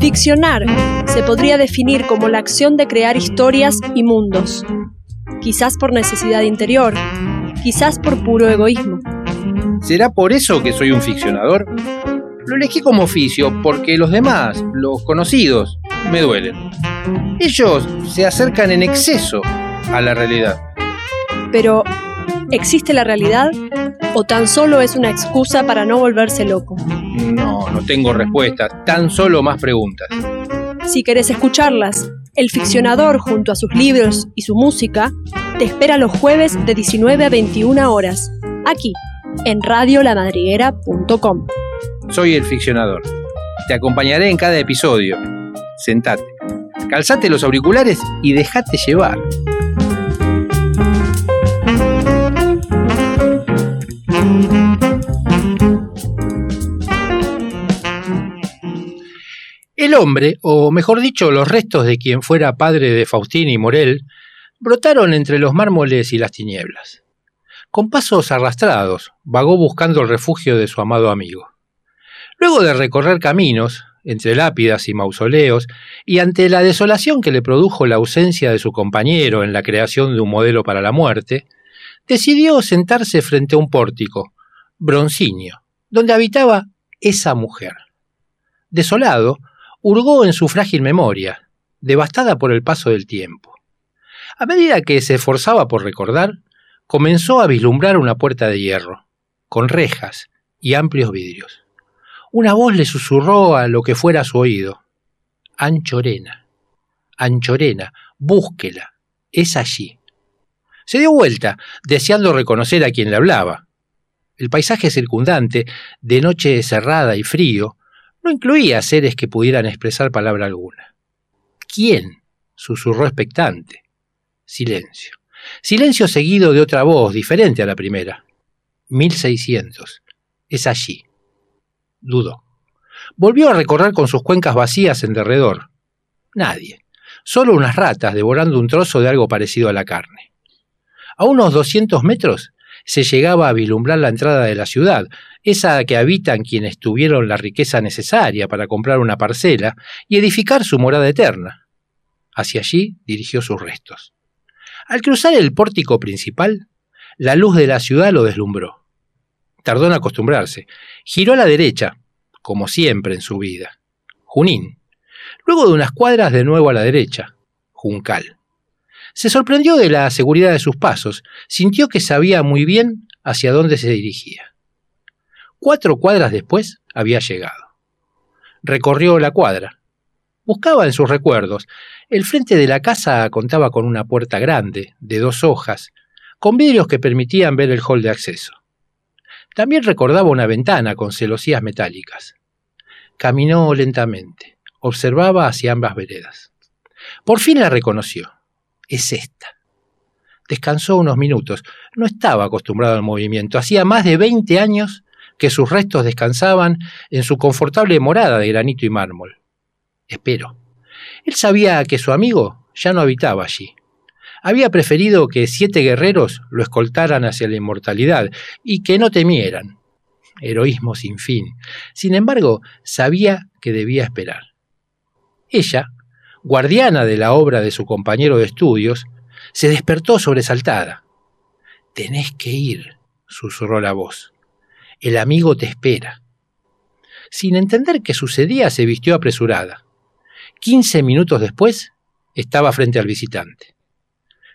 Ficcionar se podría definir como la acción de crear historias y mundos, quizás por necesidad interior, quizás por puro egoísmo. ¿Será por eso que soy un ficcionador? Lo elegí como oficio porque los demás, los conocidos, me duelen. Ellos se acercan en exceso a la realidad. Pero, ¿existe la realidad o tan solo es una excusa para no volverse loco? No, no tengo respuestas, tan solo más preguntas. Si querés escucharlas, el ficcionador junto a sus libros y su música te espera los jueves de 19 a 21 horas, aquí, en radiolamadriguera.com. Soy el ficcionador. Te acompañaré en cada episodio. Sentate, calzate los auriculares y déjate llevar. Hombre, o mejor dicho, los restos de quien fuera padre de Faustín y Morel, brotaron entre los mármoles y las tinieblas. Con pasos arrastrados, vagó buscando el refugio de su amado amigo. Luego de recorrer caminos, entre lápidas y mausoleos, y ante la desolación que le produjo la ausencia de su compañero en la creación de un modelo para la muerte, decidió sentarse frente a un pórtico, broncíneo, donde habitaba esa mujer. Desolado, hurgó en su frágil memoria, devastada por el paso del tiempo. A medida que se esforzaba por recordar, comenzó a vislumbrar una puerta de hierro, con rejas y amplios vidrios. Una voz le susurró a lo que fuera su oído. Anchorena, Anchorena, búsquela, es allí. Se dio vuelta, deseando reconocer a quien le hablaba. El paisaje circundante, de noche cerrada y frío, no incluía seres que pudieran expresar palabra alguna. ¿Quién? susurró expectante. Silencio. Silencio seguido de otra voz, diferente a la primera. 1600. Es allí. Dudó. Volvió a recorrer con sus cuencas vacías en derredor. Nadie. Solo unas ratas devorando un trozo de algo parecido a la carne. A unos 200 metros se llegaba a vislumbrar la entrada de la ciudad, esa que habitan quienes tuvieron la riqueza necesaria para comprar una parcela y edificar su morada eterna. Hacia allí dirigió sus restos. Al cruzar el pórtico principal, la luz de la ciudad lo deslumbró. Tardó en acostumbrarse. Giró a la derecha, como siempre en su vida. Junín. Luego de unas cuadras de nuevo a la derecha. Juncal. Se sorprendió de la seguridad de sus pasos, sintió que sabía muy bien hacia dónde se dirigía. Cuatro cuadras después había llegado. Recorrió la cuadra. Buscaba en sus recuerdos. El frente de la casa contaba con una puerta grande, de dos hojas, con vidrios que permitían ver el hall de acceso. También recordaba una ventana con celosías metálicas. Caminó lentamente, observaba hacia ambas veredas. Por fin la reconoció es esta. Descansó unos minutos. No estaba acostumbrado al movimiento. Hacía más de 20 años que sus restos descansaban en su confortable morada de granito y mármol. Espero. Él sabía que su amigo ya no habitaba allí. Había preferido que siete guerreros lo escoltaran hacia la inmortalidad y que no temieran. Heroísmo sin fin. Sin embargo, sabía que debía esperar. Ella guardiana de la obra de su compañero de estudios, se despertó sobresaltada. Tenés que ir, susurró la voz. El amigo te espera. Sin entender qué sucedía, se vistió apresurada. Quince minutos después, estaba frente al visitante.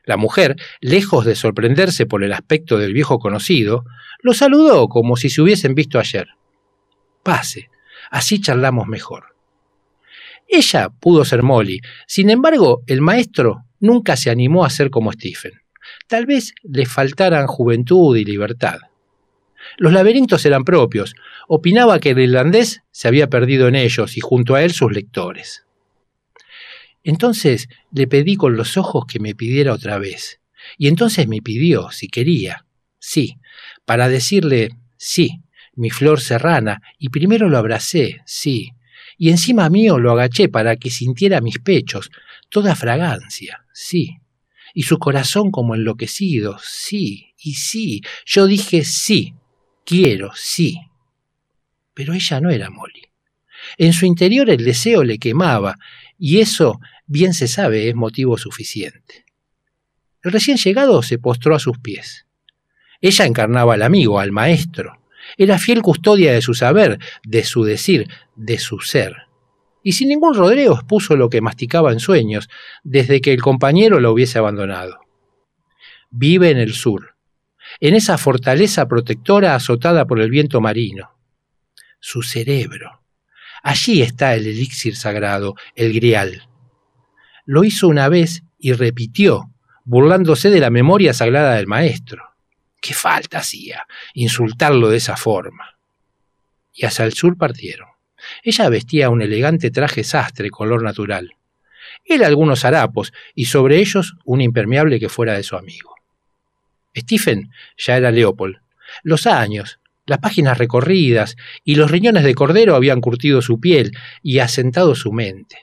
La mujer, lejos de sorprenderse por el aspecto del viejo conocido, lo saludó como si se hubiesen visto ayer. Pase, así charlamos mejor. Ella pudo ser Molly. Sin embargo, el maestro nunca se animó a ser como Stephen. Tal vez le faltaran juventud y libertad. Los laberintos eran propios. Opinaba que el irlandés se había perdido en ellos y junto a él sus lectores. Entonces le pedí con los ojos que me pidiera otra vez. Y entonces me pidió, si quería, sí, para decirle sí, mi flor serrana, y primero lo abracé, sí, y encima mío lo agaché para que sintiera mis pechos, toda fragancia, sí, y su corazón como enloquecido, sí, y sí, yo dije sí, quiero, sí. Pero ella no era Molly. En su interior el deseo le quemaba, y eso, bien se sabe, es motivo suficiente. El recién llegado se postró a sus pies. Ella encarnaba al amigo, al maestro. Era fiel custodia de su saber, de su decir, de su ser. Y sin ningún rodeo expuso lo que masticaba en sueños, desde que el compañero lo hubiese abandonado. Vive en el sur, en esa fortaleza protectora azotada por el viento marino. Su cerebro. Allí está el elixir sagrado, el grial. Lo hizo una vez y repitió, burlándose de la memoria sagrada del maestro. ¿Qué falta hacía insultarlo de esa forma? Y hacia el sur partieron. Ella vestía un elegante traje sastre color natural. Él algunos harapos y sobre ellos un impermeable que fuera de su amigo. Stephen ya era Leopold. Los años, las páginas recorridas y los riñones de cordero habían curtido su piel y asentado su mente.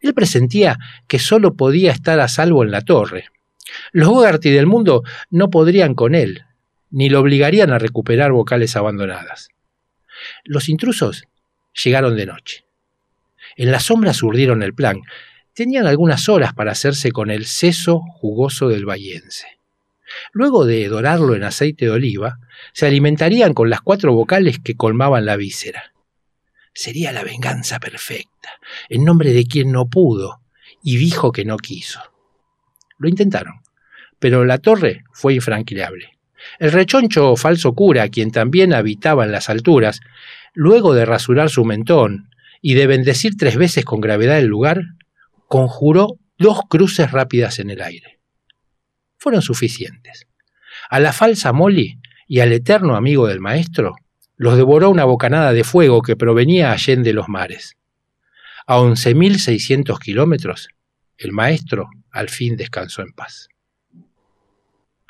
Él presentía que sólo podía estar a salvo en la torre. Los Bogarty del mundo no podrían con él, ni lo obligarían a recuperar vocales abandonadas. Los intrusos llegaron de noche. En las sombras urdieron el plan. Tenían algunas horas para hacerse con el seso jugoso del bayense. Luego de dorarlo en aceite de oliva, se alimentarían con las cuatro vocales que colmaban la víscera. Sería la venganza perfecta, en nombre de quien no pudo y dijo que no quiso. Lo intentaron, pero la torre fue infranqueable. El rechoncho falso cura, quien también habitaba en las alturas, luego de rasurar su mentón y de bendecir tres veces con gravedad el lugar, conjuró dos cruces rápidas en el aire. Fueron suficientes. A la falsa Molly y al eterno amigo del maestro los devoró una bocanada de fuego que provenía allende los mares. A once mil seiscientos kilómetros, el maestro al fin descansó en paz.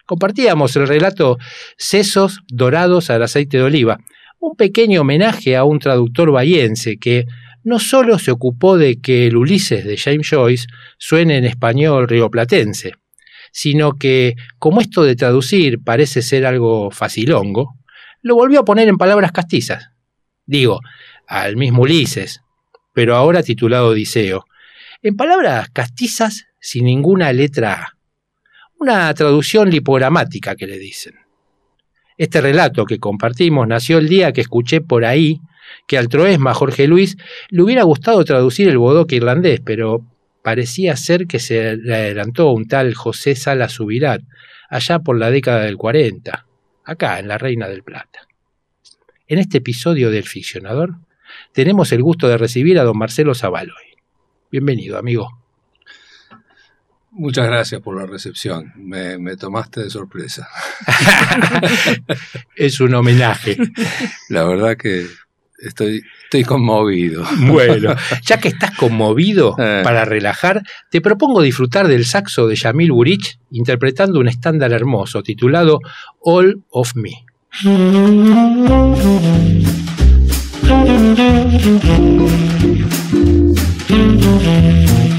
Compartíamos el relato Sesos dorados al aceite de oliva, un pequeño homenaje a un traductor bahiense que no solo se ocupó de que el Ulises de James Joyce suene en español rioplatense, sino que, como esto de traducir parece ser algo facilongo, lo volvió a poner en palabras castizas. Digo, al mismo Ulises, pero ahora titulado Odiseo, en palabras castizas sin ninguna letra A. Una traducción lipogramática que le dicen. Este relato que compartimos nació el día que escuché por ahí que al troesma Jorge Luis le hubiera gustado traducir el bodoque irlandés, pero parecía ser que se le adelantó un tal José Sala Subirat, allá por la década del 40, acá en la Reina del Plata. En este episodio del Ficcionador tenemos el gusto de recibir a don Marcelo Zavaloy. Bienvenido, amigo. Muchas gracias por la recepción. Me, tomaste de sorpresa. es un homenaje. La verdad que estoy, estoy conmovido. Bueno, ya que estás conmovido, eh. para relajar, te propongo disfrutar del saxo de Yamil Burich interpretando un estándar hermoso titulado All of Me.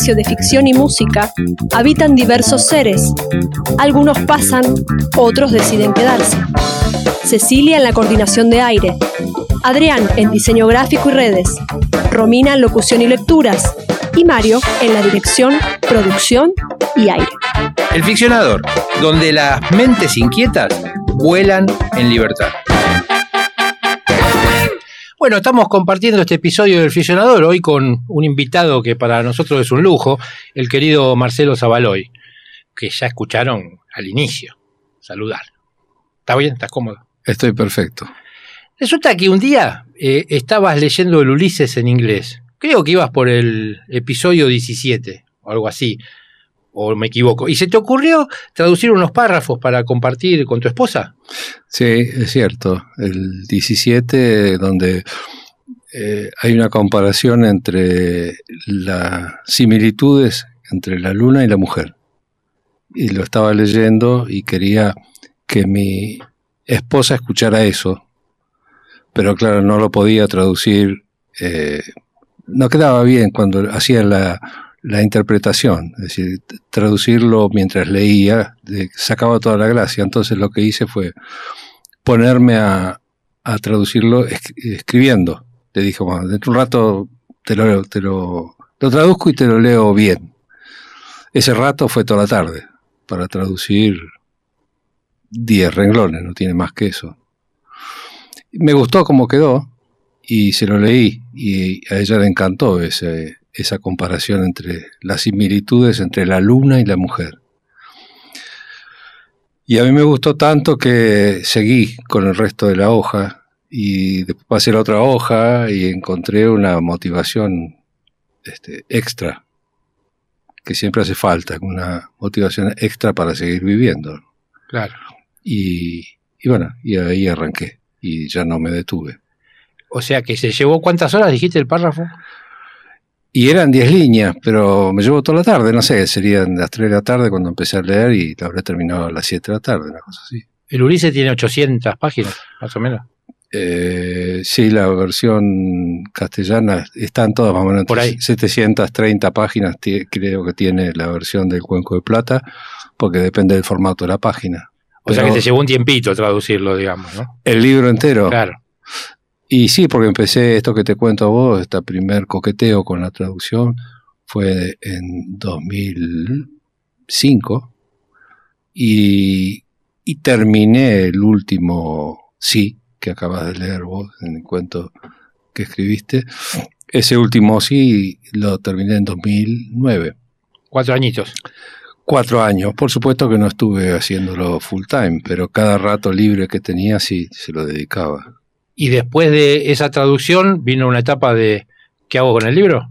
espacio de ficción y música habitan diversos seres. Algunos pasan, otros deciden quedarse. Cecilia en la coordinación de aire, Adrián en diseño gráfico y redes, Romina en locución y lecturas y Mario en la dirección, producción y aire. El ficcionador, donde las mentes inquietas vuelan en libertad. Bueno, estamos compartiendo este episodio del Ficcionador hoy con un invitado que para nosotros es un lujo, el querido Marcelo Zabaloy, que ya escucharon al inicio. Saludar. ¿Está bien? ¿Estás cómodo? Estoy perfecto. Resulta que un día eh, estabas leyendo el Ulises en inglés. Creo que ibas por el episodio 17 o algo así. O me equivoco. ¿Y se te ocurrió traducir unos párrafos para compartir con tu esposa? Sí, es cierto. El 17, donde eh, hay una comparación entre las similitudes entre la luna y la mujer. Y lo estaba leyendo y quería que mi esposa escuchara eso, pero claro, no lo podía traducir. eh, no quedaba bien cuando hacía la, la interpretación, es decir, traducirlo mientras leía, sacaba toda la gracia. Entonces lo que hice fue ponerme a, a traducirlo esc- escribiendo. Le dije, bueno, dentro de un rato te lo, te lo traduzco y te lo leo bien. Ese rato fue toda la tarde para traducir 10 renglones, no tiene más que eso. Me gustó cómo quedó y se lo leí y a ella le encantó ese, esa comparación entre las similitudes entre la luna y la mujer. Y a mí me gustó tanto que seguí con el resto de la hoja y después pasé la otra hoja y encontré una motivación este, extra, que siempre hace falta, una motivación extra para seguir viviendo. Claro. Y, y bueno, y ahí arranqué y ya no me detuve. O sea que se llevó cuántas horas, dijiste el párrafo. Y eran 10 líneas, pero me llevó toda la tarde, no sé, serían las 3 de la tarde cuando empecé a leer y la habré terminado a las 7 de la tarde, una cosa así. El Ulises tiene 800 páginas, más o menos. Eh, sí, la versión castellana están todas más o menos Por ahí. 730 páginas, creo que tiene la versión del Cuenco de Plata, porque depende del formato de la página. O sea que te llevó un tiempito traducirlo, digamos, ¿no? El libro entero. Claro. Y sí, porque empecé esto que te cuento a vos, este primer coqueteo con la traducción fue en 2005 y, y terminé el último sí que acabas de leer vos en el cuento que escribiste. Ese último sí lo terminé en 2009. Cuatro añitos. Cuatro años. Por supuesto que no estuve haciéndolo full time, pero cada rato libre que tenía sí se lo dedicaba. Y después de esa traducción vino una etapa de ¿qué hago con el libro?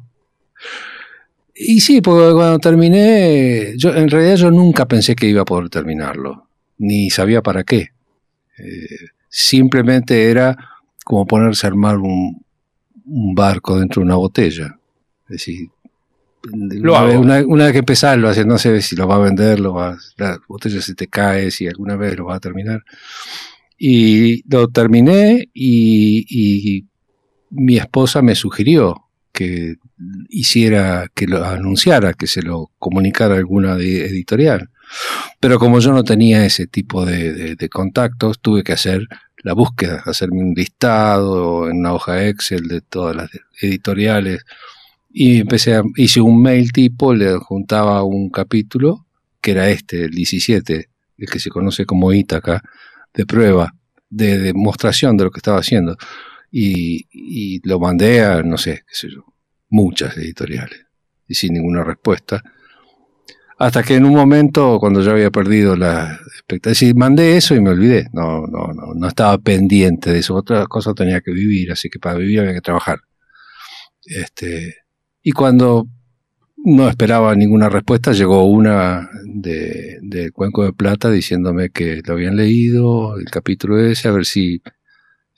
Y sí, porque cuando terminé, yo en realidad yo nunca pensé que iba a poder terminarlo, ni sabía para qué. Eh, simplemente era como ponerse a armar un, un barco dentro de una botella. Es decir, Lo una, vez, hago. una- una vez que empezás, lo haces, no sé si lo va a vender, lo va, la botella se te cae, si alguna vez lo va a terminar. Y lo terminé y, mi esposa me sugirió que hiciera, que lo anunciara, que se lo comunicara alguna editorial. Pero como yo no tenía ese tipo de, contactos, tuve que hacer la búsqueda, hacerme un listado en una hoja Excel de todas las editoriales. Y empecé a, hice un mail tipo, le juntaba un capítulo, que era este, el 17, el que se conoce como Ítaca, de prueba, de demostración de lo que estaba haciendo. Y, lo mandé a, no sé, qué sé yo, muchas editoriales, y sin ninguna respuesta. Hasta que en un momento, cuando yo había perdido la expectativa, mandé eso y me olvidé. No, no, no, no estaba pendiente de eso. Otra cosa tenía que vivir, así que para vivir había que trabajar. Este, y cuando no esperaba ninguna respuesta, llegó una de, de Cuenco de Plata diciéndome que lo habían leído, el capítulo ese, a ver si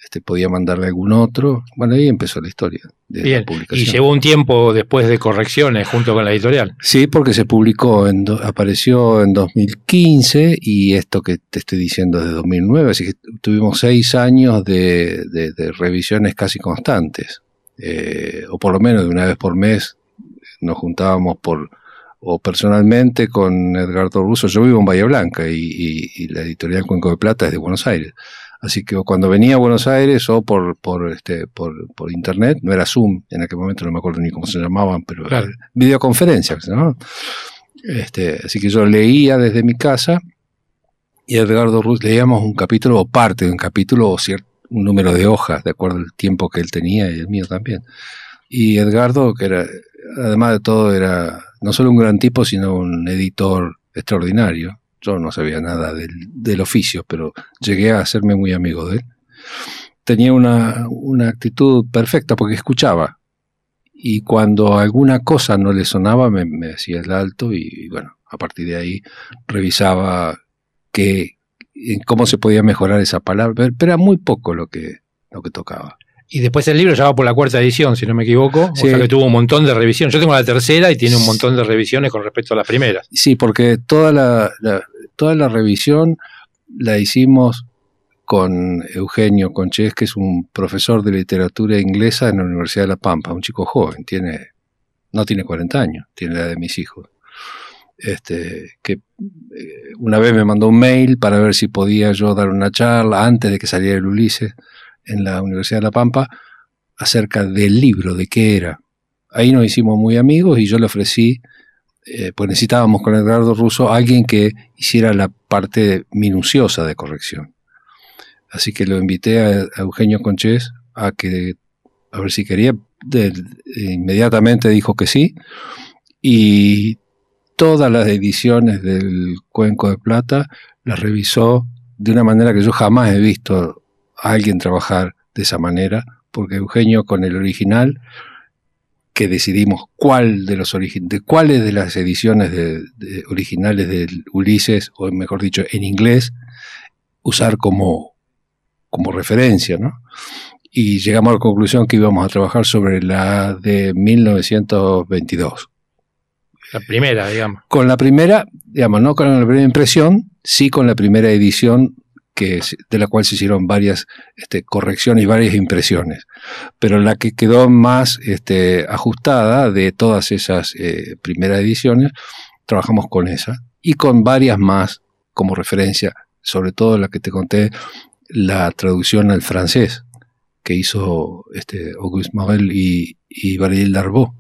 este, podía mandarle algún otro. Bueno, ahí empezó la historia de Bien. la publicación. Y llevó un tiempo después de correcciones junto con la editorial. Sí, porque se publicó, en do- apareció en 2015 y esto que te estoy diciendo es de 2009, así que tuvimos seis años de, de- de revisiones casi constantes, Eh, o por lo menos de una vez por mes nos juntábamos por o personalmente con Edgardo Russo. Yo vivo en Bahía Blanca y, y- y la editorial Cuenco de Plata es de Buenos Aires. Así que cuando venía a Buenos Aires o por, por, este, por, por internet, no era Zoom, en aquel momento no me acuerdo ni cómo se llamaban, pero Claro. videoconferencias, ¿no? Este, así que yo leía desde mi casa y Edgardo Russo leíamos un capítulo o parte de un capítulo o cierto, un número de hojas, de acuerdo al tiempo que él tenía y el mío también. Y Edgardo, que era, además de todo, era no solo un gran tipo, sino un editor extraordinario. Yo no sabía nada del, oficio, pero llegué a hacerme muy amigo de él. Tenía una, una actitud perfecta porque escuchaba. Y cuando alguna cosa no le sonaba, me, hacía el alto y, y bueno, a partir de ahí revisaba qué, cómo se podía mejorar esa palabra, pero era muy poco lo que, lo que tocaba. Y después el libro ya va por la cuarta edición, si no me equivoco. Sí. O sea que tuvo un montón de revisiones. Yo tengo la tercera y tiene un montón de revisiones con respecto a las primeras. Sí, porque toda la, la- toda la revisión la hicimos con Eugenio Conches, que es un profesor de literatura inglesa en la Universidad de La Pampa, un chico joven, tiene, no tiene 40 años, tiene la edad de mis hijos. Este, que eh, una vez me mandó un mail para ver si podía yo dar una charla antes de que saliera el Ulises en la Universidad de La Pampa acerca del libro, de qué era. Ahí nos hicimos muy amigos y yo le ofrecí eh, pues necesitábamos con Edgardo Russo alguien que hiciera la parte minuciosa de corrección. Así que lo invité a, Eugenio Conchés a que a ver si quería. Inmediatamente dijo que sí. Y todas las ediciones del Cuenco de Plata las revisó de una manera que yo jamás he visto a alguien trabajar de esa manera, porque Eugenio con el original que decidimos cuál de los de cuáles de las ediciones de- de originales del Ulises, o mejor dicho, en inglés, usar como, como referencia, ¿no? Y llegamos a la conclusión que íbamos a trabajar sobre la de 1922. La primera, digamos. Con la primera, digamos, no con la primera impresión, sí con la primera edición de la cual se hicieron varias este, correcciones y varias impresiones. Pero la que quedó más este, ajustada de todas esas eh, primeras ediciones, trabajamos con esa y con varias más como referencia, sobre todo la que te conté, la traducción al francés que hizo este, Auguste Morel y, y Darbo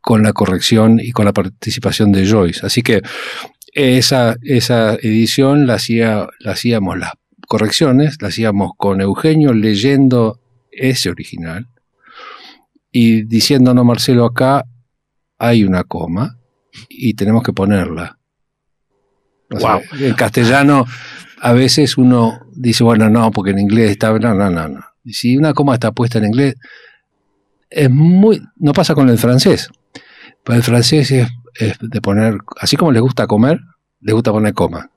con la corrección y con la participación de Joyce. Así que esa, esa edición la, hacía, la hacíamos, las correcciones, la hacíamos con Eugenio leyendo ese original y diciendo, no, Marcelo, acá hay una coma y tenemos que ponerla. O sea, Wow. En castellano a veces uno dice, bueno, no, porque en inglés está... No, no, no, no. Y Si una coma está puesta en inglés, es muy... No pasa con el francés. Pero el francés es, es de poner, así como les gusta comer, les gusta poner coma.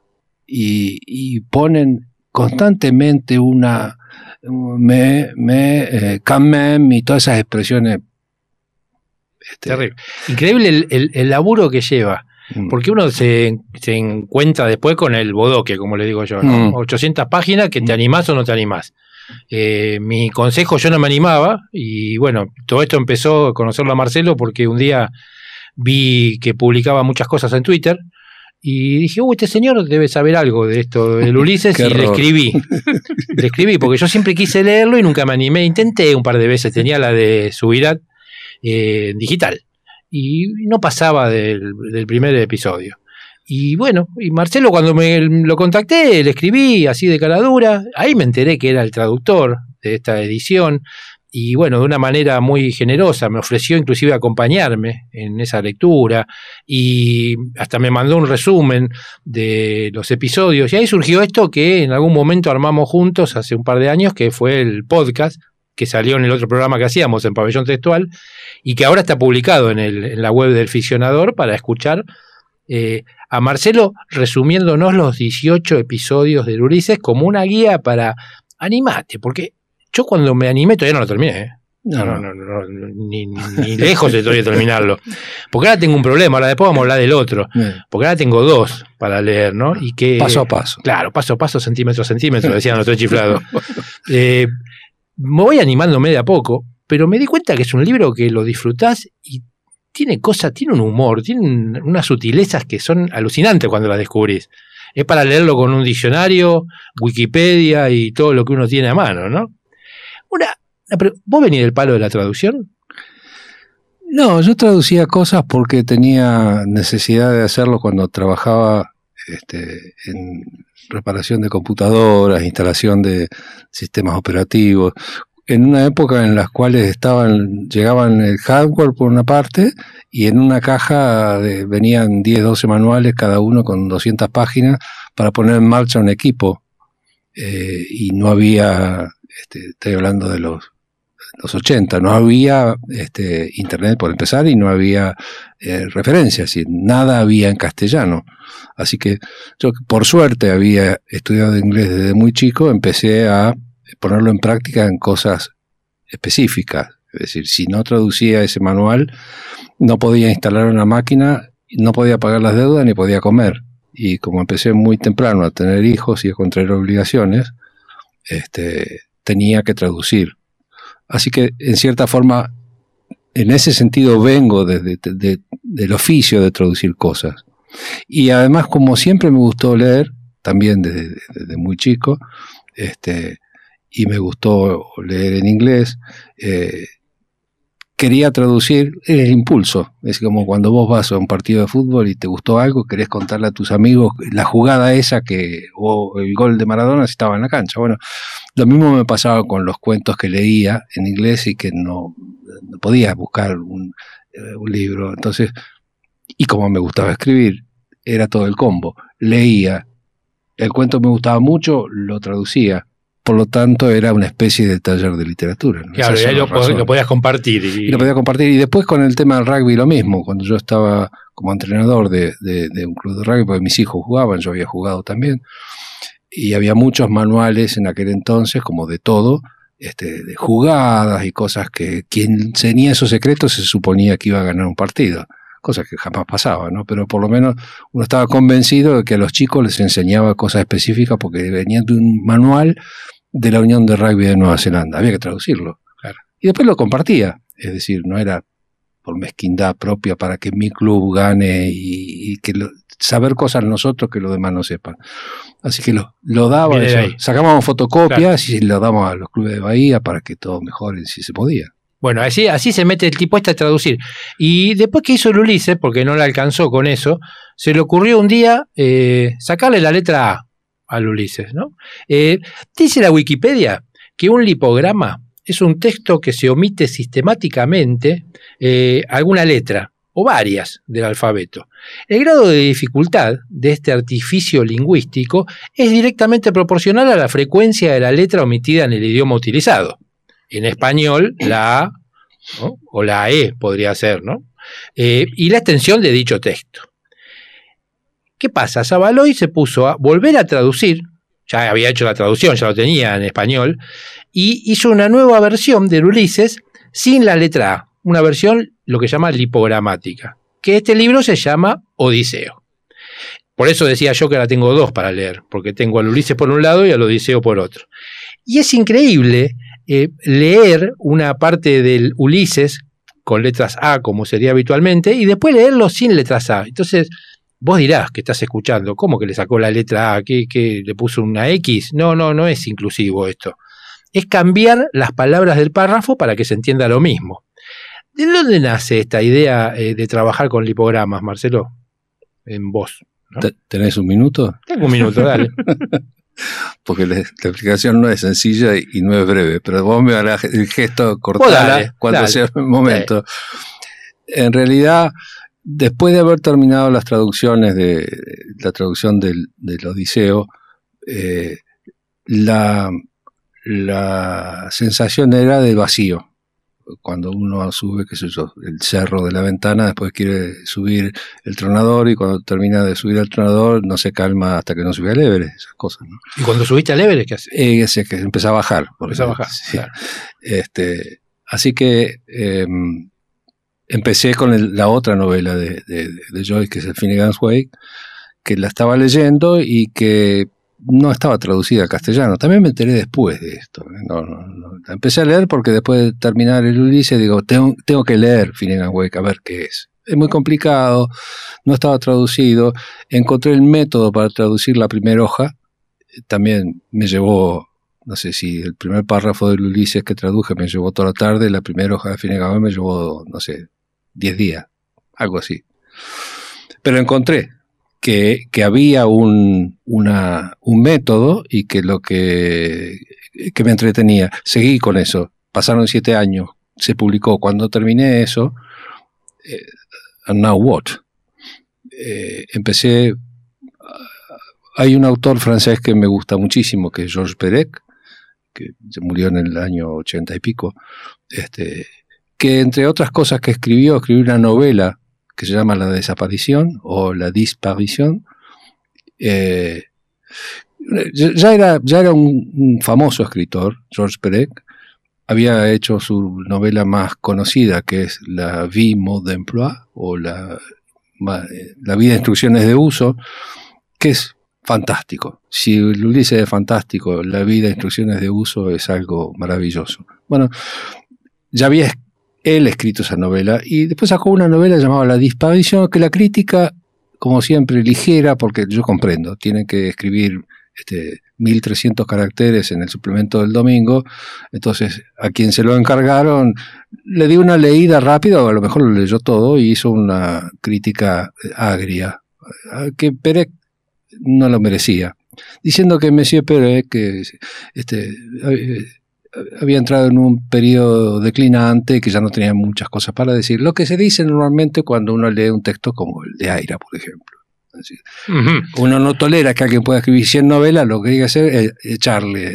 Y, y ponen constantemente una me, me, eh, même y todas esas expresiones. este, Terrible. Increíble el, el- el laburo que lleva. mm, Porque uno se, se encuentra después con el bodoque, como le digo yo, ¿no? Mm. 800 páginas que te animás o no te animás. Eh, mi consejo, yo no me animaba y bueno, todo esto empezó a conocerlo a Marcelo porque un día vi que publicaba muchas cosas en Twitter y dije, uy, este señor debe saber algo de esto del Ulises y le escribí. le escribí porque yo siempre quise leerlo y nunca me animé. Intenté un par de veces, tenía la de Subirat eh, digital y no pasaba del, del primer episodio. Y bueno, y Marcelo cuando me lo contacté, le escribí así de cara dura, ahí me enteré que era el traductor de esta edición y bueno, de una manera muy generosa, me ofreció inclusive acompañarme en esa lectura y hasta me mandó un resumen de los episodios. Y ahí surgió esto que en algún momento armamos juntos hace un par de años, que fue el podcast, que salió en el otro programa que hacíamos, en Pabellón Textual, y que ahora está publicado en, el, en la web del ficcionador para escuchar eh, a Marcelo resumiéndonos los 18 episodios de Ulises como una guía para animate, porque yo cuando me animé todavía no lo terminé. ¿eh? No, no, no, no, ni, ni, lejos estoy de terminarlo. Porque ahora tengo un problema, ahora después vamos a hablar del otro. Porque ahora tengo dos para leer, ¿no? Y que, paso a paso. Claro, paso a paso, centímetro a centímetro, decían los tres chiflados. Eh, me voy animándome de a poco, pero me di cuenta que es un libro que lo disfrutás y tiene cosas, tiene un humor, tiene unas sutilezas que son alucinantes cuando las descubrís. Es para leerlo con un diccionario, Wikipedia y todo lo que uno tiene a mano, ¿no? Una, ¿Vos venís del palo de la traducción? No, yo traducía cosas porque tenía necesidad de hacerlo cuando trabajaba este, en reparación de computadoras, instalación de sistemas operativos, en una época en las cuales estaban, llegaban el hardware por una parte y en una caja venían 10, 12 manuales, cada uno con 200 páginas para poner en marcha un equipo. Eh, y no había, este, estoy hablando de los, los 80, no había este, internet por empezar y no había eh, referencias, y nada había en castellano. Así que yo, por suerte, había estudiado inglés desde muy chico, empecé a ponerlo en práctica en cosas específicas. Es decir, si no traducía ese manual, no podía instalar una máquina, no podía pagar las deudas ni podía comer. Y como empecé muy temprano a tener hijos y a contraer obligaciones, este, tenía que traducir. Así que, en cierta forma, en ese sentido vengo desde del oficio de traducir cosas. Y además, como siempre me gustó leer, también desde, muy chico, este, y me gustó leer en inglés. Eh, quería traducir el impulso. Es como cuando vos vas a un partido de fútbol y te gustó algo, querés contarle a tus amigos la jugada esa que, o el gol de Maradona si estaba en la cancha. Bueno, lo mismo me pasaba con los cuentos que leía en inglés y que no, podía buscar un, eh, un libro. Entonces, y como me gustaba escribir, era todo el combo. Leía, el cuento me gustaba mucho, lo traducía por lo tanto era una especie de taller de literatura. Claro, y lo, podías compartir. Y... lo podía compartir. Y después con el tema del rugby lo mismo, cuando yo estaba como entrenador de, un club de rugby, porque mis hijos jugaban, yo había jugado también, y había muchos manuales en aquel entonces, como de todo, este, de jugadas y cosas que quien tenía esos secretos se suponía que iba a ganar un partido cosa que jamás pasaba, ¿no? Pero por lo menos uno estaba convencido de que a los chicos les enseñaba cosas específicas porque venían de un manual de la Unión de Rugby de Nueva Zelanda. Había que traducirlo. Y después lo compartía. Es decir, no era por mezquindad propia para que mi club gane y, que saber cosas nosotros que los demás no sepan. Así que lo, lo daba, sacábamos fotocopias y lo damos a los clubes de Bahía para que todo mejore si se podía. Bueno, así, se mete el tipo este a traducir. Y después que hizo el Ulises, porque no le alcanzó con eso, se le ocurrió un día eh, sacarle la letra A al Ulises, ¿no? Eh, dice la Wikipedia que un lipograma es un texto que se omite sistemáticamente eh, alguna letra o varias del alfabeto. El grado de dificultad de este artificio lingüístico es directamente proporcional a la frecuencia de la letra omitida en el idioma utilizado. En español, la A o la E podría ser, ¿no? Eh, y la extensión de dicho texto. ¿Qué pasa? Sabaloy se puso a volver a traducir, ya había hecho la traducción, ya lo tenía en español, y hizo una nueva versión de Ulises sin la letra A, una versión lo que llama lipogramática, que este libro se llama Odiseo. Por eso decía yo que ahora tengo dos para leer, porque tengo al Ulises por un lado y al Odiseo por otro. Y es increíble eh, leer una parte del Ulises con letras A, como sería habitualmente, y después leerlo sin letras A. Entonces, Vos dirás que estás escuchando, ¿cómo que le sacó la letra A? ¿Que, le puso una X? No, no, no es inclusivo esto. Es cambiar las palabras del párrafo para que se entienda lo mismo. ¿De dónde nace esta idea eh, de trabajar con lipogramas, Marcelo? En vos. ¿Tenés un minuto? Tengo un minuto, dale. Porque la, explicación no es sencilla y, no es breve, pero vos me harás el gesto cortar cuando sea el momento. En realidad, después de haber terminado las traducciones de la traducción del, Odiseo, eh, la, la sensación era de vacío. Cuando uno sube, qué sé yo, el cerro de la ventana, después quiere subir el tronador y cuando termina de subir el tronador no se calma hasta que no sube al Everest, esas cosas. ¿no? ¿Y cuando subiste al Everest qué haces? Eh, que empezó a bajar. Empezó a bajar, sí. claro. Este, así que eh, empecé con el- la otra novela de, de, de Joyce, que es el Finnegan's Wake, que la estaba leyendo y que no estaba traducida al castellano. También me enteré después de esto. ¿eh? No, no, no. Empecé a leer porque después de terminar el Ulises digo, tengo, tengo que leer Finnegan's Wake a ver qué es. Es muy complicado, no estaba traducido. Encontré el método para traducir la primera hoja. También me llevó, no sé si el primer párrafo del Ulises que traduje me llevó toda la tarde, la primera hoja de Finnegan Wake me llevó, no sé, 10 días, algo así. Pero encontré que, había un, un método y que lo que, que me entretenía. Seguí con eso. Pasaron siete años. Se publicó. Cuando terminé eso, eh, and now what? Eh, empecé. Hay un autor francés que me gusta muchísimo, que es Georges Perec, que murió en el año ochenta y pico, este, que entre otras cosas que escribió, escribió una novela que se llama La desaparición o La disparición. Eh, ya era, ya era un, famoso escritor, Georges Perec. Había hecho su novela más conocida, que es La vie mode d'emploi, o la, la vida de instrucciones de uso, que es fantástico. Si Ulises es fantástico, la vida de instrucciones de uso es algo maravilloso. Bueno, ya había él escrito esa novela y después sacó una novela llamada La disparición, que la crítica, como siempre, ligera, porque yo comprendo, tienen que escribir este, 1300 caracteres en el suplemento del domingo, entonces a quien se lo encargaron le di una leída rápida, o a lo mejor lo leyó todo y hizo una crítica agria, que Pérez no lo merecía, diciendo que Monsieur Pérez que este, eh, había entrado en un periodo declinante, que ya no tenía muchas cosas para decir, lo que se dice normalmente cuando uno lee un texto como el de Aira, por ejemplo. Uno no tolera que alguien pueda escribir 100 novelas, lo que hay que hacer es echarle,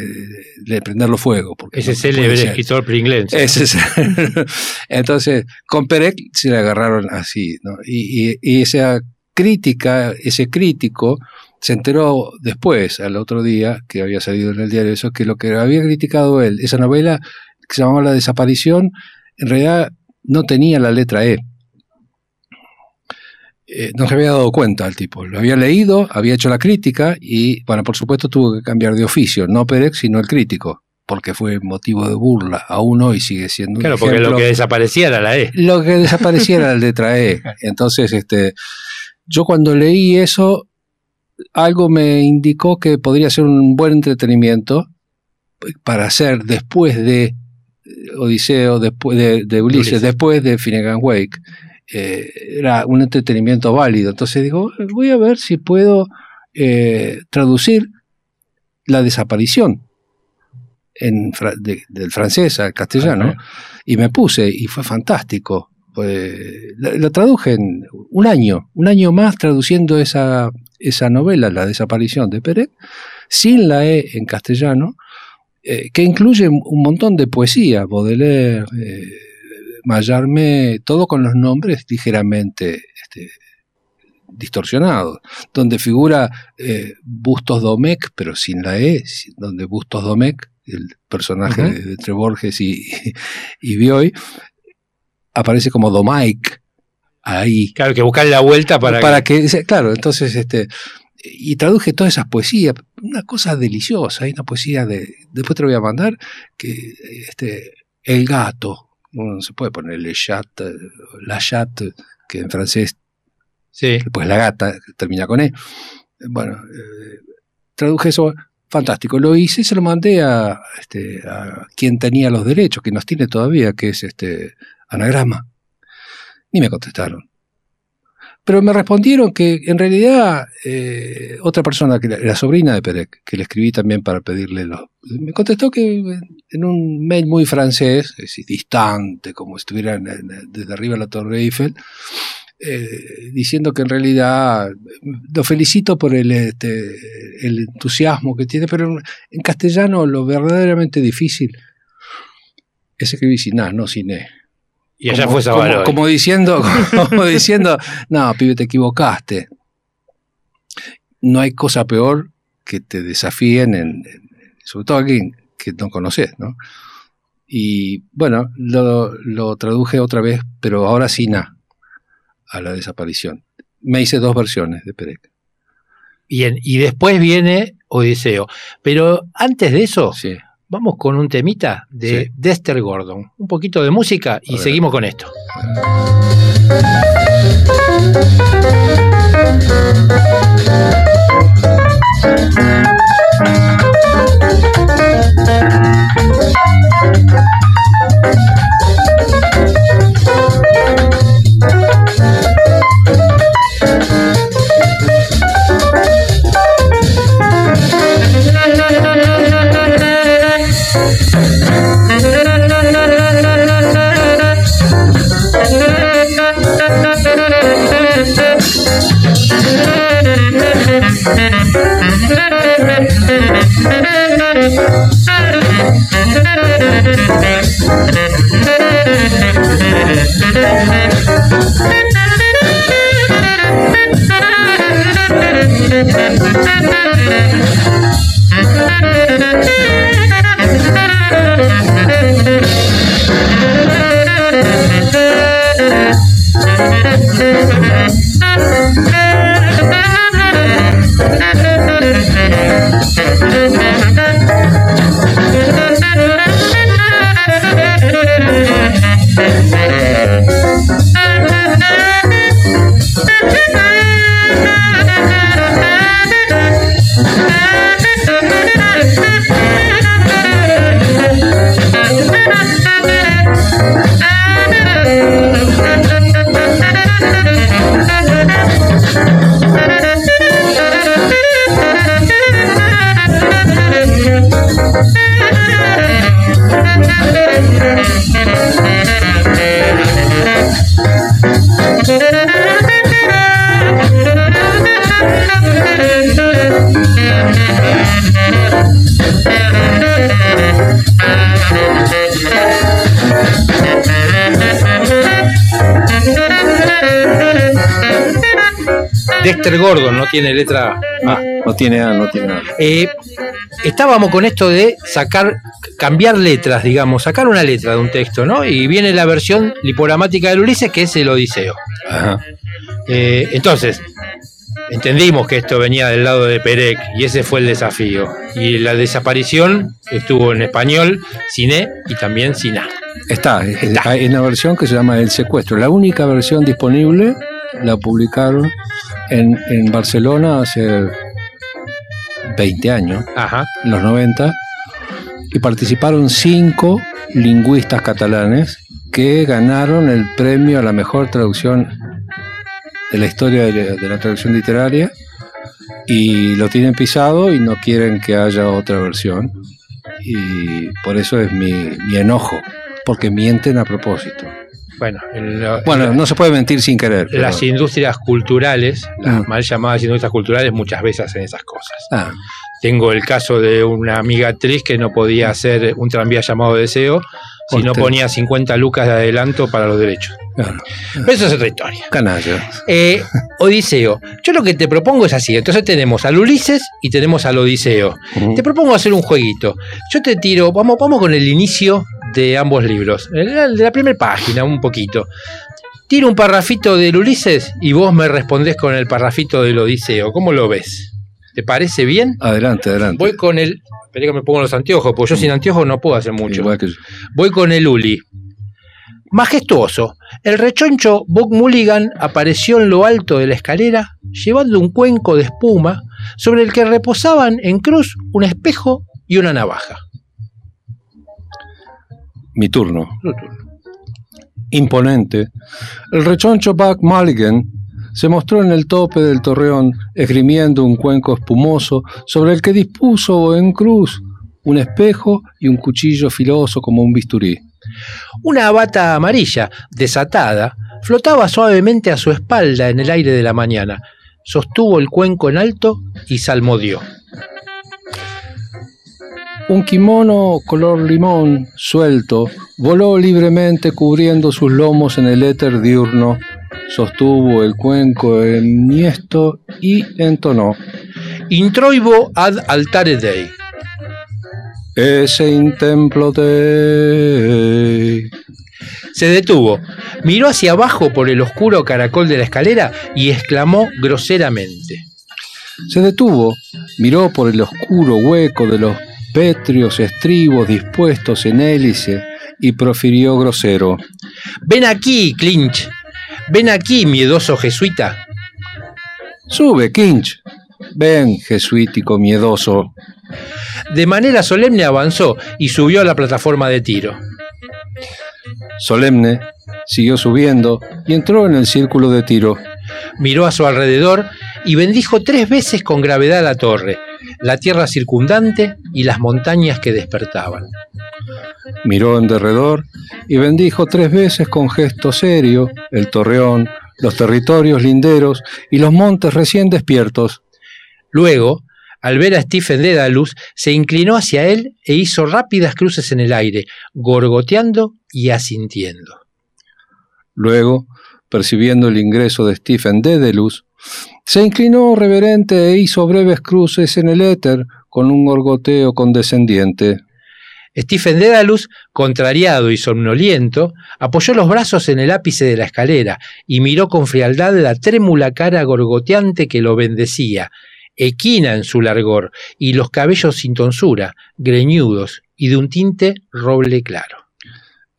le prenderlo fuego. Porque Ese no célebre escritor pringlense. Ese es- Entonces, con Perec se le agarraron así, ¿no? Y, y- y esa crítica, ese crítico, se enteró después, al otro día, que había salido en el diario eso, que lo que había criticado él, esa novela que se llamaba La desaparición, en realidad no tenía la letra E. Eh, no se había dado cuenta el tipo. Lo había leído, había hecho la crítica y, bueno, por supuesto tuvo que cambiar de oficio, no Perec, sino el crítico, porque fue motivo de burla. Aún hoy sigue siendo un Claro, porque ejemplo lo que desaparecía era la E. lo que desapareciera el letra E. Entonces, este, yo cuando leí eso, algo me indicó que podría ser un buen entretenimiento para hacer después de eh, Odiseo, después de, de Ulises, Ulises. después de Finnegan Wake. Eh, era un entretenimiento válido. Entonces digo, voy a ver si puedo eh, traducir la desaparición en, fra- de- del francés al castellano. Ajá. Y me puse y fue fantástico. Pues, la, la traduje en un año, un año más traduciendo esa, esa novela, La desaparición de Pérez, sin la E en castellano, eh, que incluye un montón de poesía, Baudelaire, eh, Mallarmé, todo con los nombres ligeramente este, distorsionados, donde figura eh, Bustos Domecq, pero sin la E, donde Bustos Domecq, el personaje de, de entre Borges y, y Bioy, aparece como Domaic ahí. Claro, que buscar la vuelta para, Para, que, claro, entonces, este, y traduje todas esas poesías, una cosa deliciosa, hay una poesía de, después te lo voy a mandar, que, este, El gato, no se puede poner le chat, la chat, que en francés Sí. pues la gata, termina con E. Bueno, eh, traduje eso, fantástico. Lo hice se lo mandé a, este, a quien tenía los derechos, que nos tiene todavía, que es este Anagrama. Ni me contestaron. Pero me respondieron que en realidad eh, otra persona, que la sobrina de Perec, que le escribí también para pedirle los... Me contestó que en un mail muy francés, es decir, distante, como si estuviera desde arriba de la Torre Eiffel, eh, diciendo que en realidad lo felicito por el, este, el entusiasmo que tiene, pero en, castellano lo verdaderamente difícil es escribir sin A, no sin E. Y allá fue como, como, diciendo, como diciendo, no, pibe, te equivocaste. No hay cosa peor que te desafíen, en, sobre todo alguien que no conoces, ¿no? Y bueno, lo, lo traduje otra vez, pero ahora sin A a la desaparición. Me hice dos versiones de Perec. Bien, y después viene Odiseo. Pero antes de eso, vamos con un temita de Dexter Gordon. Un poquito de música y seguimos con esto. Dexter Gordon no tiene letra A. No tiene A, no tiene A. Eh, estábamos con esto de sacar, cambiar letras, digamos, sacar una letra de un texto, ¿no? Y viene la versión lipogramática del Ulises, que es el Odiseo. Ajá. Eh, entonces, entendimos que esto venía del lado de Perec y ese fue el desafío. Y la desaparición estuvo en español, sin E y también sin A. Está, Está. hay una versión que se llama El Secuestro, la única versión disponible la publicaron en, en Barcelona hace 20 años, en los 90, y participaron cinco lingüistas catalanes que ganaron el premio a la mejor traducción de la historia de, la traducción literaria y lo tienen pisado y no quieren que haya otra versión. Y por eso es mi, mi enojo, porque mienten a propósito. Bueno, bueno no se puede mentir sin querer. Las industrias culturales, las mm. mal llamadas industrias culturales, muchas veces hacen esas cosas. Ah. Tengo el caso de una amiga actriz que no podía hacer un tranvía llamado Deseo si no ponía 50 lucas de adelanto para los derechos. Pero eso es otra historia. Canalla. Eh, Odiseo. Yo lo que te propongo es así. Entonces tenemos al Ulises y tenemos al Odiseo. Te propongo hacer un jueguito. Yo te tiro, vamos, vamos con el inicio de ambos libros. De la primera página, un poquito. Tiro un parrafito del Ulises y vos me respondés con el parrafito del Odiseo. ¿Cómo lo ves? ¿Te parece bien? Adelante, adelante. Voy con el. Esperé que me pongo los anteojos, porque yo sin anteojos no puedo hacer mucho. Voy con el Uli. Majestuoso, el rechoncho Bob Mulligan apareció en lo alto de la escalera llevando un cuenco de espuma sobre el que reposaban en cruz un espejo y una navaja. Mi turno. Imponente, el rechoncho Buck Mulligan se mostró en el tope del torreón esgrimiendo un cuenco espumoso sobre el que dispuso en cruz un espejo y un cuchillo filoso como un bisturí. Una bata amarilla, desatada, flotaba suavemente a su espalda en el aire de la mañana. Sostuvo el cuenco en alto y salmodió. Un kimono color limón, suelto, voló libremente cubriendo sus lomos en el éter diurno. Sostuvo el cuenco enhiesto y entonó. Introibo ad altare Dei. Ese in templo Dei. Se detuvo, miró hacia abajo por el oscuro caracol de la escalera y exclamó groseramente. Se detuvo, miró por el oscuro hueco de los pétreos estribos dispuestos en hélice y profirió grosero. Ven aquí, Clinch. Ven aquí, miedoso jesuita. Sube, Clinch. Ven, jesuítico miedoso. De manera solemne avanzó y subió a la plataforma de tiro. Solemne siguió subiendo y entró en el círculo de tiro. Miró a su alrededor y bendijo tres veces con gravedad la torre, la tierra circundante y las montañas que despertaban. Miró en derredor y bendijo tres veces con gesto serio el torreón, los territorios linderos y los montes recién despiertos. Luego, al ver a Stephen Dedalus, se inclinó hacia él e hizo rápidas cruces en el aire, gorgoteando y asintiendo. Luego, percibiendo el ingreso de Stephen Dedalus, se inclinó reverente e hizo breves cruces en el éter con un gorgoteo condescendiente. Stephen Dedalus, contrariado y somnoliento, apoyó los brazos en el ápice de la escalera y miró con frialdad la trémula cara gorgoteante que lo bendecía, equina en su largor, y los cabellos sin tonsura, greñudos y de un tinte roble claro.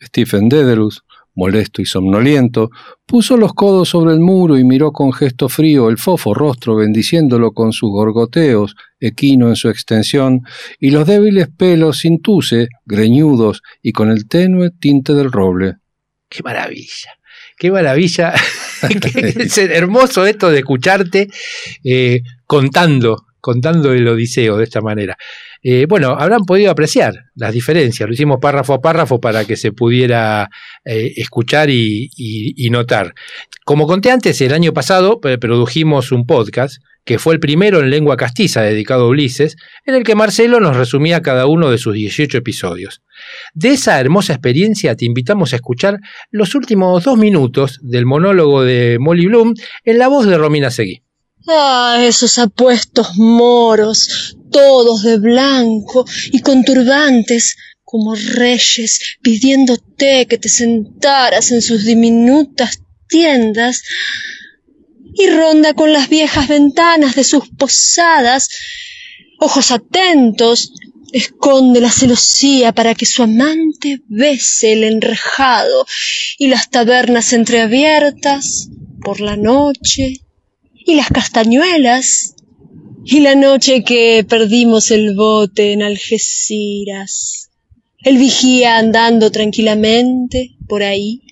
Stephen Dedalus, molesto y somnoliento, puso los codos sobre el muro y miró con gesto frío el fofo rostro bendiciéndolo con sus gorgoteos, equino en su extensión, y los débiles pelos sin tuce, greñudos y con el tenue tinte del roble. ¡Qué maravilla! ¡Qué maravilla! es hermoso esto de escucharte eh, contando, contando el Odiseo de esta manera. Eh, bueno, habrán podido apreciar las diferencias. Lo hicimos párrafo a párrafo para que se pudiera eh, escuchar y, notar. Como conté antes, el año pasado produjimos un podcast que fue el primero en lengua castiza dedicado a Ulises, en el que Marcelo nos resumía cada uno de sus 18 episodios. De esa hermosa experiencia te invitamos a escuchar los últimos dos minutos del monólogo de Molly Bloom en la voz de Romina Seguí. Ah, esos apuestos moros, todos de blanco y con turbantes, como reyes, pidiéndote que te sentaras en sus diminutas tiendas, y ronda con las viejas ventanas de sus posadas, ojos atentos, esconde la celosía para que su amante bese el enrejado y las tabernas entreabiertas por la noche y las castañuelas y la noche que perdimos el bote en Algeciras. El vigía andando tranquilamente por ahí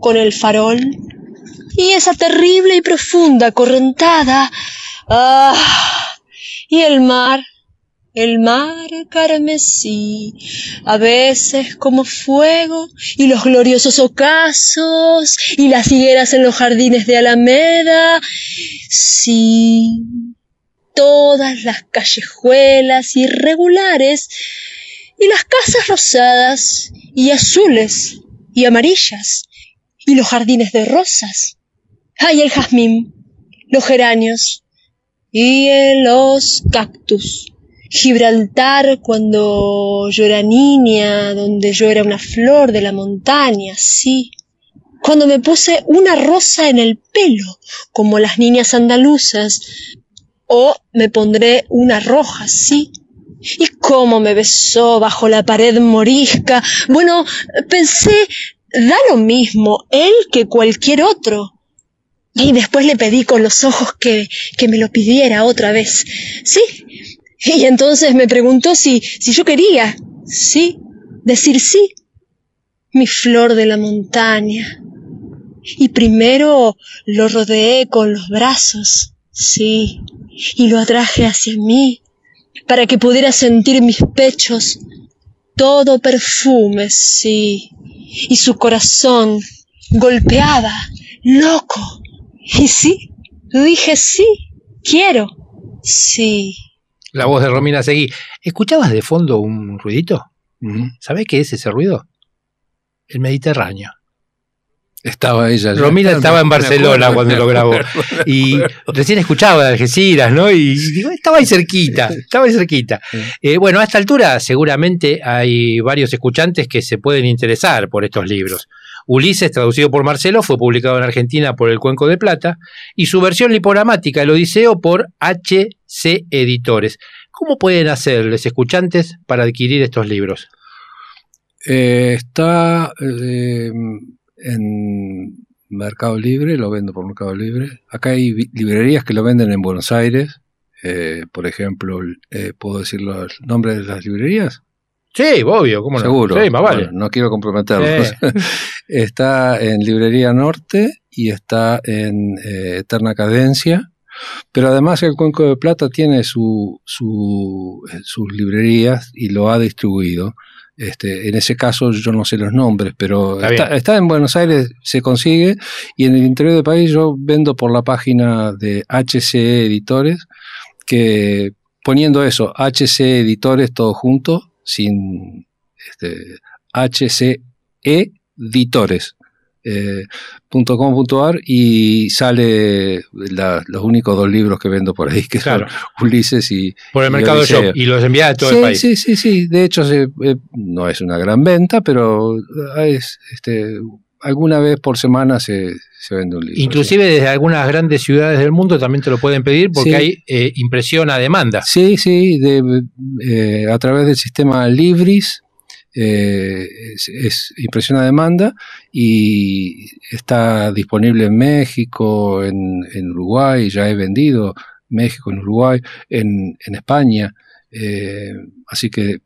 con el farol y esa terrible y profunda correntada. Ah, y el mar, el mar carmesí, a veces como fuego, y los gloriosos ocasos, y las higueras en los jardines de Alameda. Sí, todas las callejuelas irregulares, y las casas rosadas, y azules, y amarillas, y los jardines de rosas hay el jazmín, los geranios y los cactus. Gibraltar cuando yo era niña, donde yo era una flor de la montaña, sí. Cuando me puse una rosa en el pelo, como las niñas andaluzas, o me pondré una roja, sí. Y cómo me besó bajo la pared morisca. Bueno, pensé, da lo mismo él que cualquier otro. Y después le pedí con los ojos que, que me lo pidiera otra vez. Sí. Y entonces me preguntó si, si yo quería. Sí. Decir sí. Mi flor de la montaña. Y primero lo rodeé con los brazos. Sí. Y lo atraje hacia mí para que pudiera sentir mis pechos todo perfume, sí. Y su corazón golpeaba loco. Y sí, dije sí, quiero. Sí. La voz de Romina Seguí. ¿Escuchabas de fondo un ruidito? Ujú. ¿Sabés qué es ese ruido? El Mediterráneo. Estaba ella. Romina estaba en Barcelona acuerdo, cuando lo grabó. Y recién escuchaba de Algeciras, ¿no? Y digo, estaba ahí cerquita, estaba ahí cerquita. Eh, bueno, a esta altura seguramente hay varios escuchantes que se pueden interesar por estos libros. Ulises, traducido por Marcelo, fue publicado en Argentina por el Cuenco de Plata y su versión lipogramática, El Odiseo, por HC Editores. ¿Cómo pueden hacer los escuchantes para adquirir estos libros? Eh, está eh, en Mercado Libre, lo vendo por Mercado Libre. Acá hay librerías que lo venden en Buenos Aires. Eh, por ejemplo, eh, ¿puedo decir los nombres de las librerías? Sí, obvio, ¿cómo no? Seguro. Sí, más vale. Bueno, no quiero comprometerlos. Eh. está en Librería Norte y está en eh, Eterna Cadencia. Pero además el Cuenco de Plata tiene su, su, eh, sus librerías y lo ha distribuido. Este, en ese caso yo no sé los nombres, pero Está está, bien. está en Buenos Aires, se consigue, y en el interior del país yo vendo por la página de HC Editores, que poniendo eso, HC Editores todo junto, sin este, HC Editores. eh, y sale la- los únicos dos libros que vendo por ahí, que Claro. son Ulises y, Por el y Mercado Odiseo. Shop y los envía a todo sí, el país. Sí, sí, sí. De hecho, eh, no es una gran venta, pero es, este, alguna vez por semana se, se vende un libro. Inclusive desde algunas grandes ciudades del mundo también te lo pueden pedir porque Sí. hay eh, impresión a demanda. Sí, sí, de, eh, a través del sistema Libris. Eh, es, es impresión a demanda y está disponible en México, en, en Uruguay, ya he vendido México, en Uruguay, en, en España. eh, así que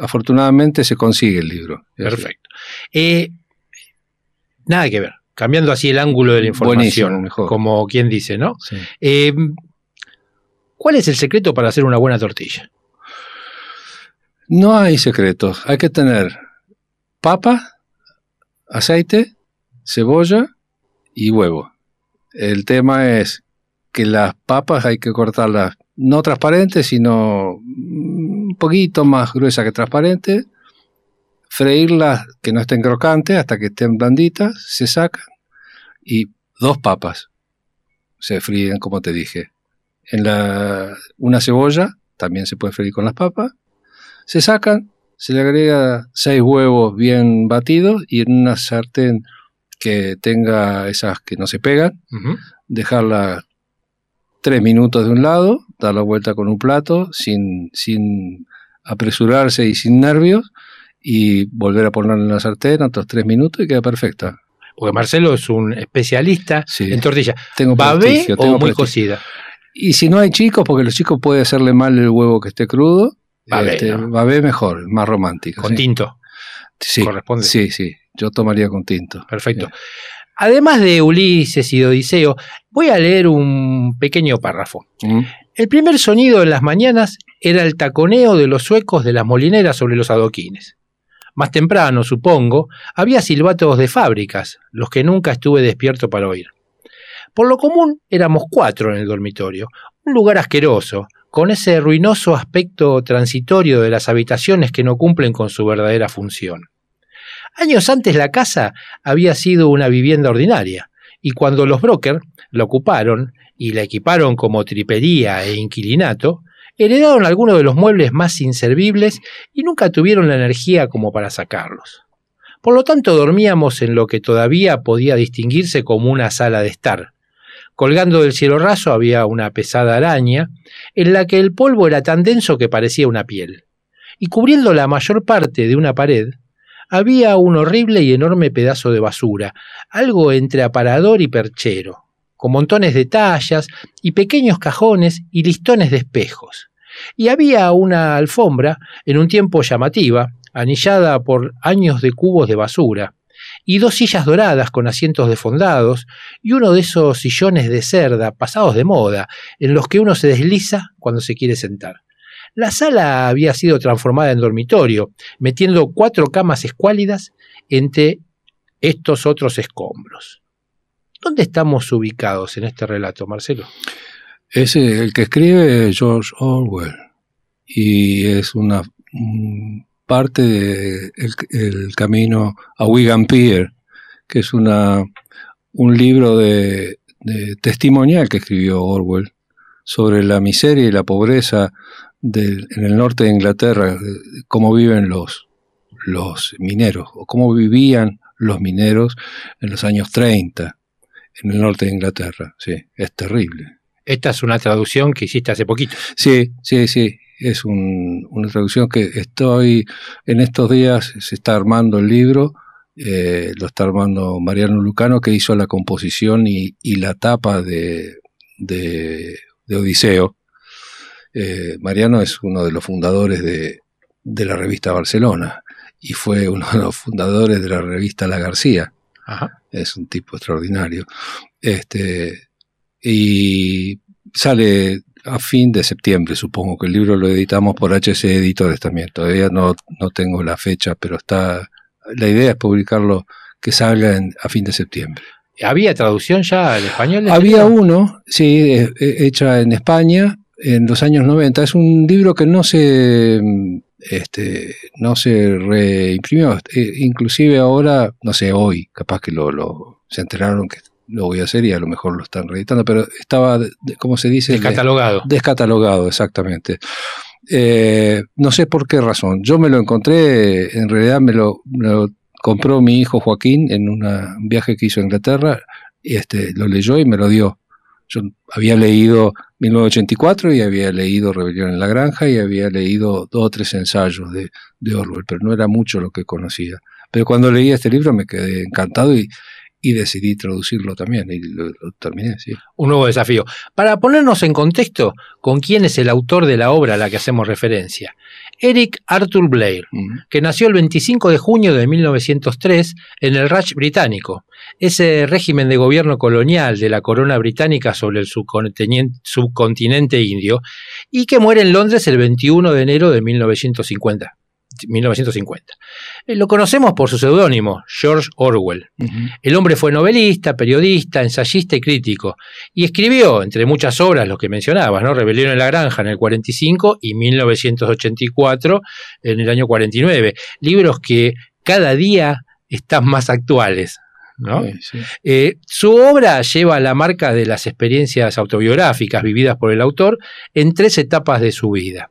afortunadamente se consigue el libro. Perfecto. Eh, nada que ver. Cambiando así el ángulo de la información, mejor. como quien dice, ¿no? Sí. ¿Cuál es el secreto para hacer una buena tortilla? No hay secretos. Hay que tener papa, aceite, cebolla y huevo. El tema es que las papas hay que cortarlas no transparentes, sino un poquito más gruesas que transparentes. Freírlas que no estén crocantes hasta que estén blanditas, se sacan. Y dos papas se fríen, como te dije. En la, una cebolla también se puede freír con las papas se sacan, se le agrega seis huevos bien batidos y en una sartén que tenga esas que no se pegan, dejarla tres minutos de un lado, dar la vuelta con un plato sin, sin apresurarse y sin nervios y volver a ponerla en la sartén otros tres minutos y queda perfecta. Porque Marcelo es un especialista Sí. en tortilla. Tengo ¿Babé o tengo muy prestigio. cocida? Y si no hay chicos, porque los chicos puede hacerle mal el huevo que esté crudo, Babé, este, ¿no? babé mejor, más romántico. Con sí. tinto. Sí, corresponde. sí, sí. Yo tomaría con tinto. Perfecto. Además de Ulises y de Odiseo, voy a leer un pequeño párrafo. Mm. El primer sonido en las mañanas era el taconeo de los suecos de las molineras sobre los adoquines. Más temprano, supongo, había silbatos de fábricas, los que nunca estuve despierto para oír. Por lo común éramos cuatro en el dormitorio, un lugar asqueroso, con ese ruinoso aspecto transitorio de las habitaciones que no cumplen con su verdadera función. Años antes la casa había sido una vivienda ordinaria, y cuando los brokers la ocuparon y la equiparon como tripería e inquilinato, heredaron algunos de los muebles más inservibles y nunca tuvieron la energía como para sacarlos. Por lo tanto, dormíamos en lo que todavía podía distinguirse como una sala de estar. Colgando del cielo raso había una pesada araña, en la que el polvo era tan denso que parecía una piel. Y cubriendo la mayor parte de una pared, había un horrible y enorme pedazo de basura, algo entre aparador y perchero, con montones de tallas y pequeños cajones y listones de espejos. Y había una alfombra, en un tiempo llamativa, anillada por años de cubos de basura, y dos sillas doradas con asientos defondados, y uno de esos sillones de cerda pasados de moda, en los que uno se desliza cuando se quiere sentar. La sala había sido transformada en dormitorio, metiendo cuatro camas escuálidas entre estos otros escombros. ¿Dónde estamos ubicados en este relato, Marcelo? Es el que escribe George Orwell y es una parte del el camino a Wigan Pier, que es una, un libro de, testimonial que escribió Orwell sobre la miseria y la pobreza en el norte de Inglaterra, cómo viven los, los mineros, o cómo vivían los mineros en los años 30 en el norte de Inglaterra. Sí, es terrible. Esta es una traducción que hiciste hace poquito. Sí, sí, sí. Es una traducción que estoy, en estos días se está armando el libro, eh, lo está armando Mariano Lucano, que hizo la composición y, la tapa de, de, Odiseo. Eh, Mariano es uno de los fundadores de, de la revista Barcelona y fue uno de los fundadores de la revista La García. Es un tipo extraordinario. Este, y sale a fin de septiembre, supongo que el libro lo editamos por HC Editores también. Todavía no, no tengo la fecha, pero está. La idea es publicarlo que salga a fin de septiembre. ¿Había traducción ya al español? Había uno, sí, hecha en España en los años 90. Es un libro que no se este, no se reimprimió. Eh, inclusive ahora, no sé, hoy, capaz que lo, lo, se enteraron que lo voy a hacer y a lo mejor lo están reeditando, pero estaba, ¿cómo se dice? Descatalogado. descatalogado, exactamente. Eh, no sé por qué razón. Yo me lo encontré, en realidad me lo, compró mi hijo Joaquín en un viaje que hizo a Inglaterra, y este, lo leyó y me lo dio. Yo había leído 1984 y había leído Rebelión en la Granja y había leído dos o tres ensayos de, de Orwell, pero no era mucho lo que conocía. Pero cuando leí este libro me quedé encantado y, y decidí traducirlo también y lo, terminé, sí. Un nuevo desafío. Para ponernos en contexto con quién es el autor de la obra a la que hacemos referencia. Eric Arthur Blair, que nació el 25 de junio de 1903 en el Raj británico, ese régimen de gobierno colonial de la corona británica sobre el subcontinente indio, y que muere en Londres el 21 de enero de 1950. 1950. Eh, lo conocemos por su seudónimo, George Orwell. El hombre fue novelista, periodista, ensayista y crítico, y escribió, entre muchas obras, lo que mencionabas, ¿no? Rebelión en la Granja en el 45 y 1984 en el año 49, libros que cada día están más actuales. Eh, su obra lleva la marca de las experiencias autobiográficas vividas por el autor en tres etapas de su vida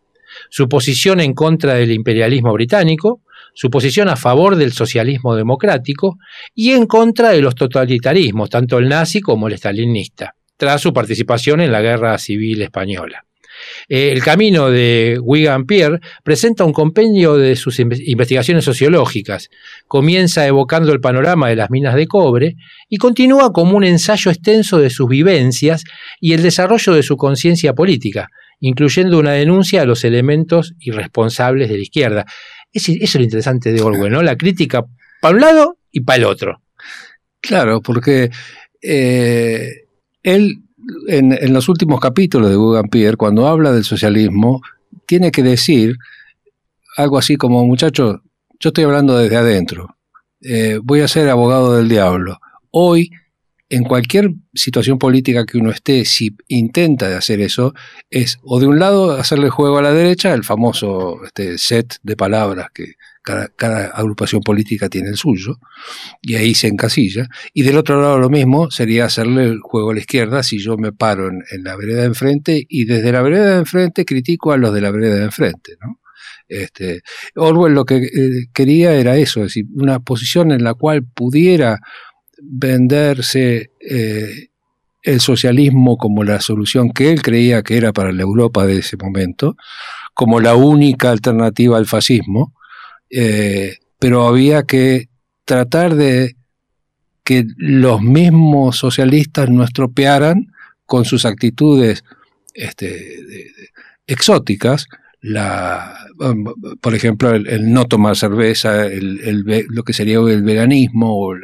su posición en contra del imperialismo británico, su posición a favor del socialismo democrático y en contra de los totalitarismos, tanto el nazi como el stalinista, tras su participación en la Guerra Civil Española. Eh, el camino de Wigan Pierre presenta un compendio de sus investigaciones sociológicas. Comienza evocando el panorama de las minas de cobre y continúa como un ensayo extenso de sus vivencias y el desarrollo de su conciencia política, incluyendo una denuncia a los elementos irresponsables de la izquierda. Eso es lo interesante de Orwell, ¿no? La crítica para un lado y para el otro. Claro, porque eh, él en, los últimos capítulos de Guggen Pierre, cuando habla del socialismo, tiene que decir algo así como, muchachos, yo estoy hablando desde adentro, eh, voy a ser abogado del diablo. Hoy en cualquier situación política que uno esté, si intenta de hacer eso, es o de un lado hacerle juego a la derecha, el famoso este, set de palabras que cada, agrupación política tiene el suyo, y ahí se encasilla, y del otro lado lo mismo sería hacerle el juego a la izquierda si yo me paro en, la vereda de enfrente y desde la vereda de enfrente critico a los de la vereda de enfrente, ¿no? Este, Orwell lo que eh, quería era eso, es decir, una posición en la cual pudiera venderse eh, el socialismo como la solución que él creía que era para la Europa de ese momento, como la única alternativa al fascismo, eh, pero había que tratar de que los mismos socialistas no estropearan con sus actitudes este, exóticas, la, um, por ejemplo, el, no tomar cerveza, el, lo que sería el veganismo o el,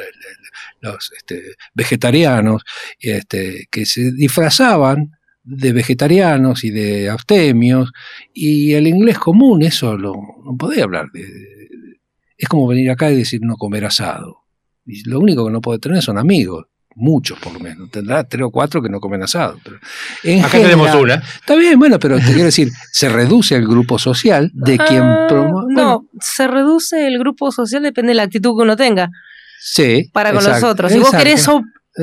los este, vegetarianos, este, que se disfrazaban de vegetarianos y de abstemios, y el inglés común eso lo, no podía hablar. De, es como venir acá y decir no comer asado. Y lo único que no puede tener son amigos. muchos por lo menos. Tendrá tres o cuatro que no comen asado. Pero en Acá tenemos una. Está bien, bueno, pero te quiero decir, se reduce el grupo social de quien Ah, promueve. No, se reduce el grupo social, depende de la actitud que uno tenga sí. para con exacto, los otros. Si vos, querés,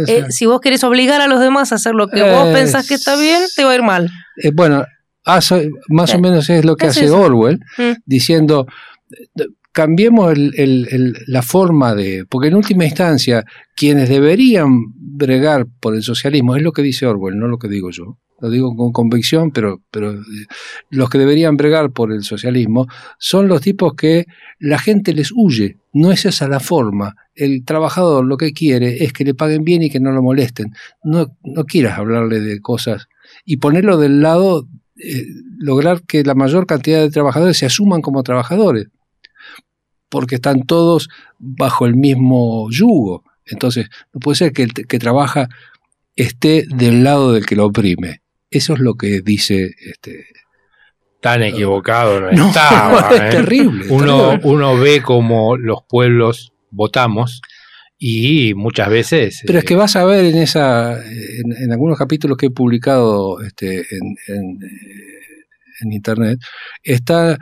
eh, si vos querés obligar a los demás a hacer lo que vos Eh, pensás que está bien, te va a ir mal. Eh, bueno, hace- más o Eh, menos es lo que es hace eso. Orwell, Mm. diciendo, cambiemos el- el- el- la forma de, porque en última instancia, quienes deberían bregar por el socialismo, es lo que dice Orwell, no lo que digo yo, lo digo con convicción, pero, pero eh, los que deberían bregar por el socialismo son los tipos que la gente les huye, no es esa la forma. El trabajador lo que quiere es que le paguen bien y que no lo molesten. No, no quieras hablarle de cosas y ponerlo del lado, eh, lograr que la mayor cantidad de trabajadores se asuman como trabajadores, porque están todos bajo el mismo yugo. Entonces, no puede ser que el que trabaja esté del lado del que lo oprime. Eso es lo que dice este. Tan equivocado no, No, estaba. es ¿eh? terrible. Uno, terrible. uno ve como los pueblos votamos y muchas veces. Pero es eh, que vas a ver en esa, en, en algunos capítulos que he publicado este, en, en, eh, en internet, está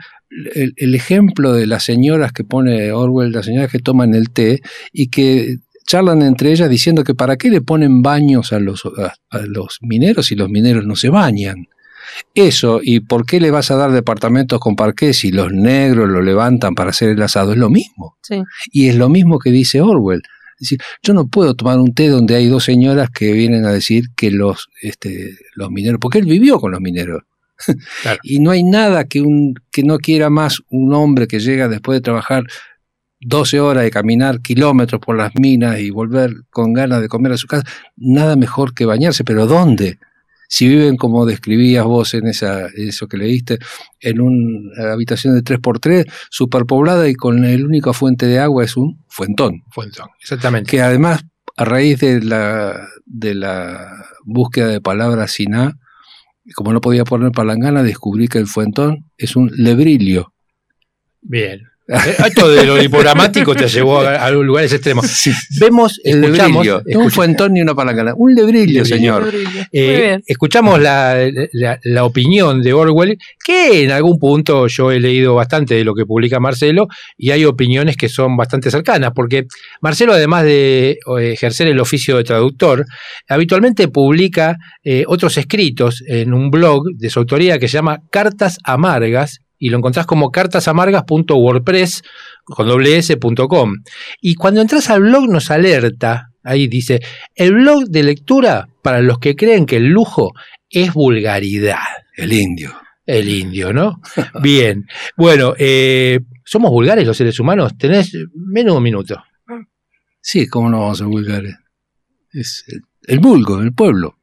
el, el ejemplo de las señoras que pone Orwell, las señoras que toman el té y que charlan entre ellas diciendo que para qué le ponen baños a los, a, a los mineros si los mineros no se bañan. Eso, y por qué le vas a dar departamentos con parqué si los negros lo levantan para hacer el asado, es lo mismo. Sí. Y es lo mismo que dice Orwell. Es decir, yo no puedo tomar un té donde hay dos señoras que vienen a decir que los, este, los mineros, porque él vivió con los mineros. Claro. Y no hay nada que, un, que no quiera más un hombre que llega después de trabajar 12 horas de caminar kilómetros por las minas y volver con ganas de comer a su casa. Nada mejor que bañarse, pero ¿dónde? Si viven como describías vos en esa, eso que leíste, en una habitación de 3x3, superpoblada y con la única fuente de agua es un fuentón Fuentón, exactamente. que además a raíz de la, de la búsqueda de palabras sin A, como no podía poner palangana, descubrí que el fuentón es un lebrilio. Bien. Eh, Esto de lo lipogramático te llevó a, a lugares extremos. Vemos, El escuchamos, lebrillo, no un fuentón ni una palangana, un lebrillo, Lebrillo. señor. eh, Muy bien. escuchamos la, la- la opinión de Orwell, que en algún punto yo he leído bastante de lo que publica Marcelo, y hay opiniones que son bastante cercanas, porque Marcelo, además de eh, ejercer el oficio de traductor, habitualmente publica eh, otros escritos en un blog de su autoría que se llama Cartas Amargas, y lo encontrás como cartasamargas.wordpress con doble s punto com. Y cuando entras al blog nos alerta, ahí dice, el blog de lectura para los que creen que el lujo es vulgaridad. El indio. El indio, ¿no? Bien. Bueno, eh, ¿somos vulgares los seres humanos? Tenés menos de un minuto. Sí, ¿cómo no vamos a ser vulgares? Es el, el vulgo, el pueblo.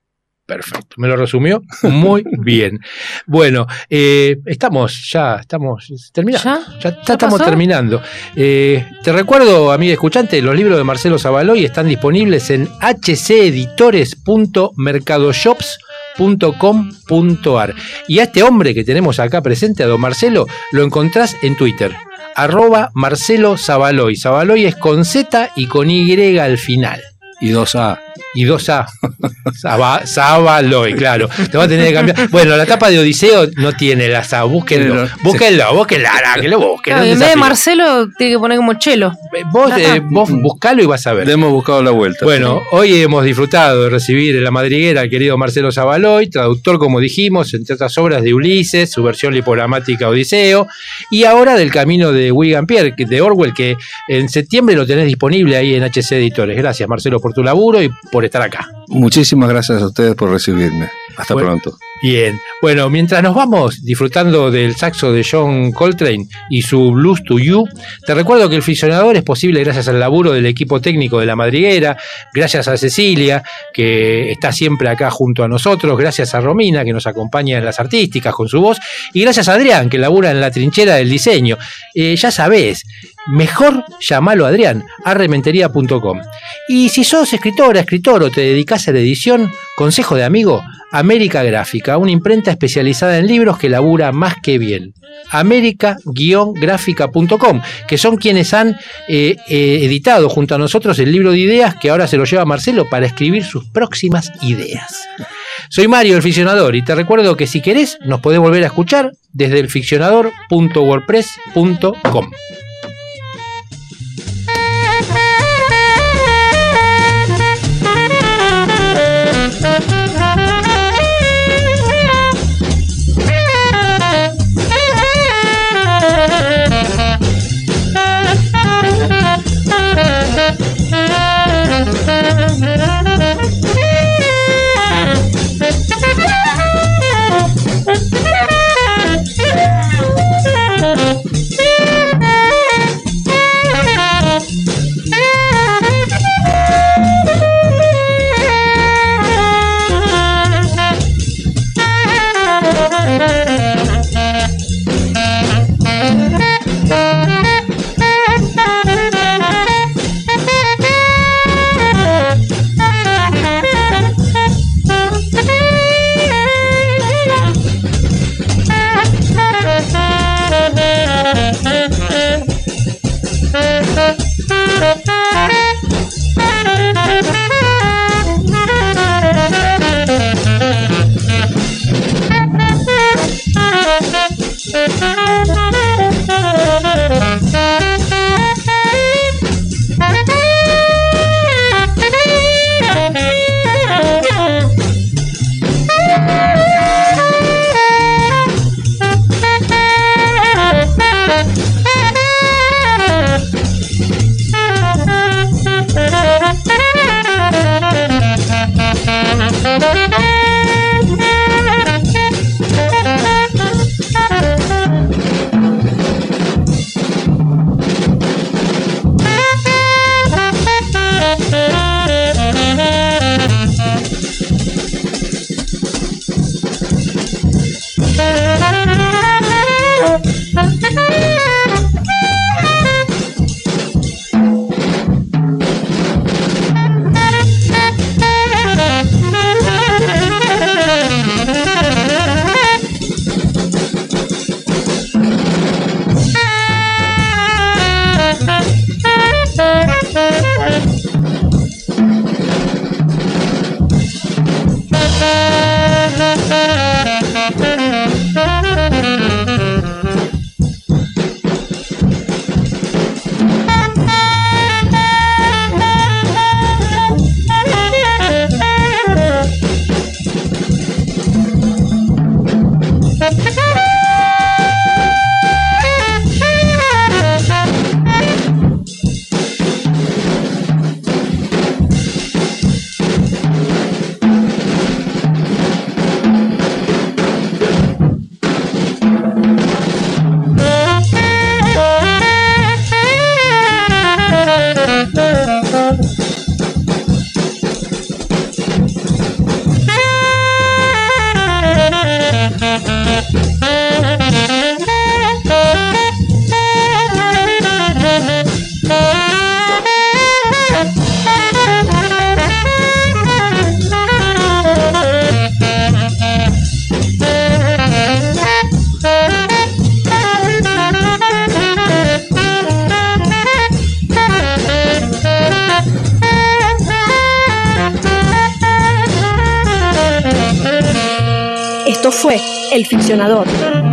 Perfecto, me lo resumió muy bien. Bueno, eh, estamos ya, estamos terminando. ¿Ya? Ya, ya ¿Ya estamos pasó? terminando. Eh, te recuerdo, amigo escuchante, los libros de Marcelo Zavaloy están disponibles en hceditores.mercadoshops.com.ar. Y a este hombre que tenemos acá presente, a don Marcelo, lo encontrás en Twitter. Arroba Marcelo Zavaloy. Zavaloy es con Z y con Y al final. Y dos A. Y dos A. Savaloy, claro. Te va a tener que cambiar. Bueno, la tapa de Odiseo no tiene la A. Búsquenlo. Búsquenlo, búsquenlo, no, que lo busquen. Claro, en vez de. Marcelo, tiene que poner como chelo. Vos, eh, vos buscalo y vas a ver. Le hemos buscado la vuelta. Bueno, hoy hemos disfrutado de recibir en la madriguera al querido Marcelo Zavaloy, traductor, como dijimos, entre otras obras de Ulises, su versión lipogramática Odiseo, y ahora del camino de Wigan Pierre, de Orwell, que en septiembre lo tenés disponible ahí en HC Editores. Gracias, Marcelo, por tu laburo y por estar acá. Muchísimas gracias a ustedes por recibirme. Hasta Bueno. pronto. Bien, bueno, mientras nos vamos disfrutando del saxo de John Coltrane y su Blues to You, te recuerdo que el Fisionador es posible gracias al laburo del equipo técnico de la madriguera, gracias a Cecilia, que está siempre acá junto a nosotros, gracias a Romina, que nos acompaña en las artísticas con su voz, y gracias a Adrián, que labura en la trinchera del diseño. Eh, ya sabés, mejor llamalo a Adrián, a rementería.com. Y si sos escritora, escritor o te dedicas a la edición, consejo de amigo, América Gráfica, una imprenta especializada en libros que labura más que bien. América-gráfica.com, que son quienes han eh, eh, editado junto a nosotros el libro de ideas que ahora se lo lleva Marcelo para escribir sus próximas ideas. Soy Mario, el ficcionador, y te recuerdo que si querés nos podés volver a escuchar desde elficcionador.wordpress.com.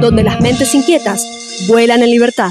Donde las mentes inquietas vuelan en libertad.